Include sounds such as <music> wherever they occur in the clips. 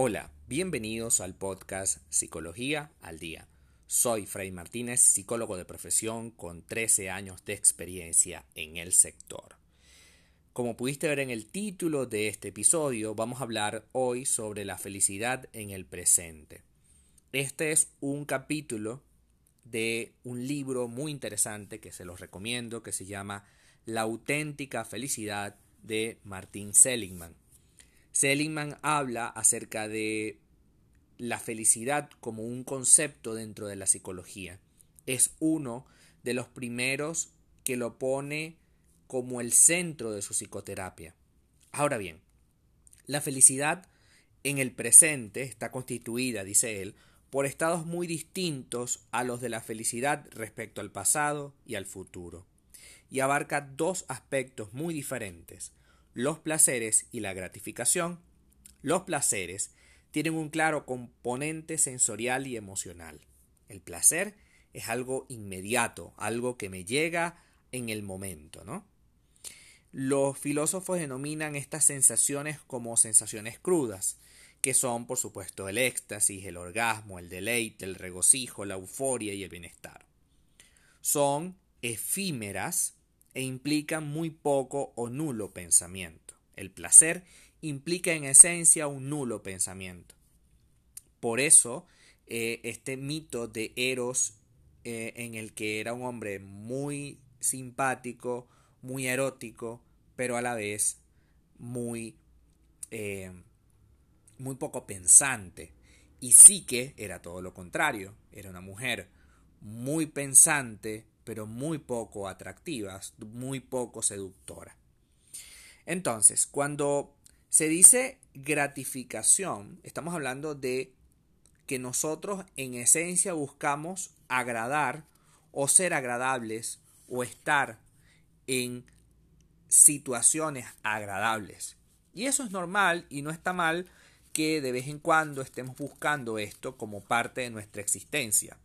Hola, bienvenidos al podcast Psicología al Día. Soy Fray Martínez, psicólogo de profesión con 13 años de experiencia en el sector. Como pudiste ver en el título de este episodio, vamos a hablar hoy sobre la felicidad en el presente. Este es un capítulo de un libro muy interesante que se los recomiendo que se llama La auténtica felicidad de Martín Seligman. Seligman habla acerca de la felicidad como un concepto dentro de la psicología. Es uno de los primeros que lo pone como el centro de su psicoterapia. Ahora bien, la felicidad en el presente está constituida, dice él, por estados muy distintos a los de la felicidad respecto al pasado y al futuro, y abarca dos aspectos muy diferentes, los placeres y la gratificación. Los placeres tienen un claro componente sensorial y emocional. El placer es algo inmediato, algo que me llega en el momento, ¿no? Los filósofos denominan estas sensaciones como sensaciones crudas, que son, por supuesto, el éxtasis, el orgasmo, el deleite, el regocijo, la euforia y el bienestar. Son efímeras e implican muy poco o nulo pensamiento. El placer implica en esencia un nulo pensamiento. Por eso, eh, este mito de Eros, eh, en el que era un hombre muy simpático, muy erótico, pero a la vez muy, eh, muy poco pensante. Y sí que era todo lo contrario, era una mujer muy pensante, pero muy poco atractivas, muy poco seductora. Entonces, cuando se dice gratificación, estamos hablando de que nosotros en esencia buscamos agradar o ser agradables o estar en situaciones agradables. Y eso es normal y no está mal que de vez en cuando estemos buscando esto como parte de nuestra existencia.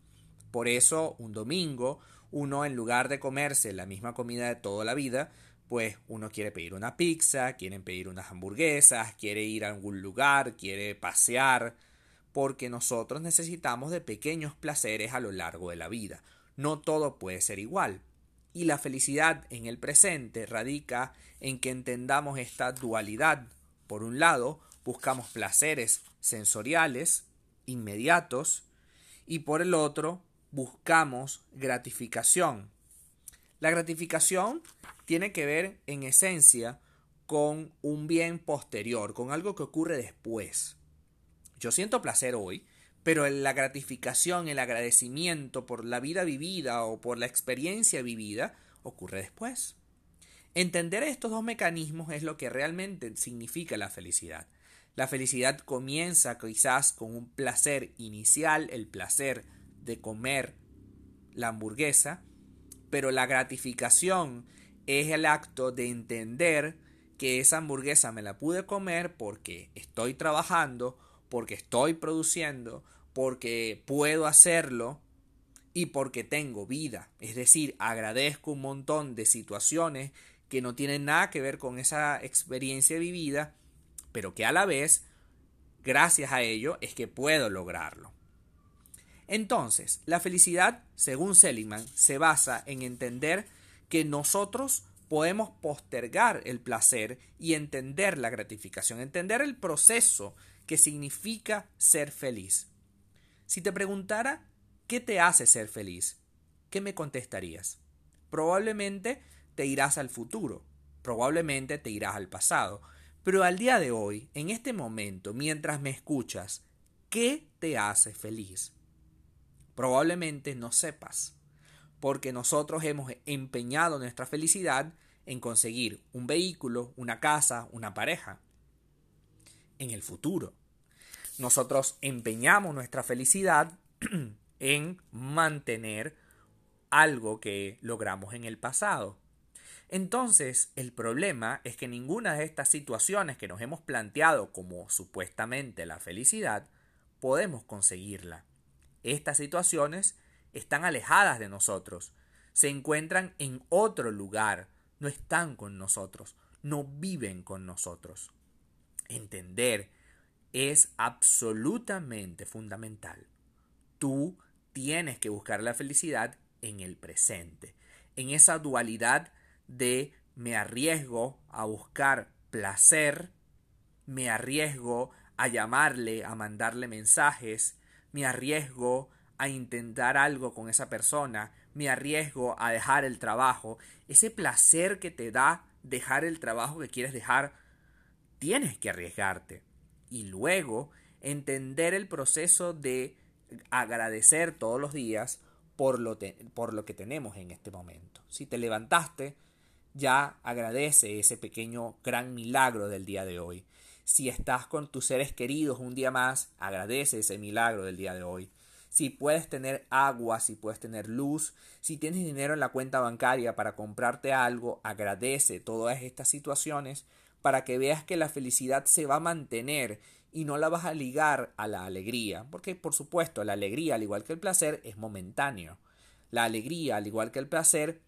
Por eso un domingo uno en lugar de comerse la misma comida de toda la vida, pues uno quiere pedir una pizza, quiere pedir unas hamburguesas, quiere ir a algún lugar, quiere pasear, porque nosotros necesitamos de pequeños placeres a lo largo de la vida. No todo puede ser igual. Y la felicidad en el presente radica en que entendamos esta dualidad. Por un lado, buscamos placeres sensoriales, inmediatos, y por el otro, buscamos gratificación. La gratificación tiene que ver en esencia con un bien posterior, con algo que ocurre después. Yo siento placer hoy, pero la gratificación, el agradecimiento por la vida vivida o por la experiencia vivida ocurre después. Entender estos dos mecanismos es lo que realmente significa la felicidad. La felicidad comienza quizás con un placer inicial, el placer de comer la hamburguesa, pero la gratificación es el acto de entender que esa hamburguesa me la pude comer porque estoy trabajando, porque estoy produciendo, porque puedo hacerlo y porque tengo vida. Es decir, agradezco un montón de situaciones que no tienen nada que ver con esa experiencia vivida, pero que a la vez, gracias a ello, es que puedo lograrlo. Entonces, la felicidad, según Seligman, se basa en entender que nosotros podemos postergar el placer y entender la gratificación, entender el proceso que significa ser feliz. Si te preguntara qué te hace ser feliz, ¿qué me contestarías? Probablemente te irás al futuro, probablemente te irás al pasado, pero al día de hoy, en este momento, mientras me escuchas, ¿qué te hace feliz? Probablemente no sepas, porque nosotros hemos empeñado nuestra felicidad en conseguir un vehículo, una casa, una pareja. En el futuro. Nosotros empeñamos nuestra felicidad <clears throat> en mantener algo que logramos en el pasado. Entonces, el problema es que ninguna de estas situaciones que nos hemos planteado como supuestamente la felicidad, podemos conseguirla. Estas situaciones están alejadas de nosotros, se encuentran en otro lugar, no están con nosotros, no viven con nosotros. Entender es absolutamente fundamental. Tú tienes que buscar la felicidad en el presente, en esa dualidad de me arriesgo a buscar placer, me arriesgo a llamarle, a mandarle mensajes, me arriesgo a intentar algo con esa persona, me arriesgo a dejar el trabajo, ese placer que te da dejar el trabajo que quieres dejar, tienes que arriesgarte. Y luego entender el proceso de agradecer todos los días por lo, por lo que tenemos en este momento. Si te levantaste, ya agradece ese pequeño gran milagro del día de hoy. Si estás con tus seres queridos un día más, agradece ese milagro del día de hoy. Si puedes tener agua, si puedes tener luz, si tienes dinero en la cuenta bancaria para comprarte algo, agradece todas estas situaciones para que veas que la felicidad se va a mantener y no la vas a ligar a la alegría, porque por supuesto la alegría, al igual que el placer, es momentáneo. La alegría, al igual que el placer,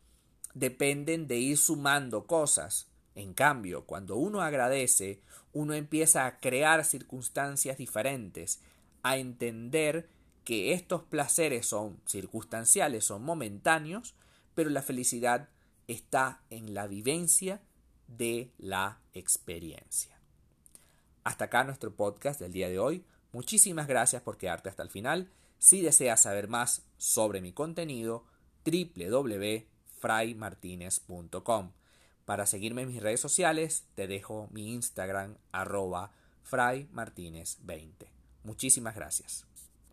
dependen de ir sumando cosas. En cambio, cuando uno agradece, uno empieza a crear circunstancias diferentes, a entender que estos placeres son circunstanciales, son momentáneos, pero la felicidad está en la vivencia de la experiencia. Hasta acá nuestro podcast del día de hoy. Muchísimas gracias por quedarte hasta el final. Si deseas saber más sobre mi contenido, www fraymartinez.com. Para seguirme en mis redes sociales, te dejo mi Instagram arroba fraymartinez20. Muchísimas gracias.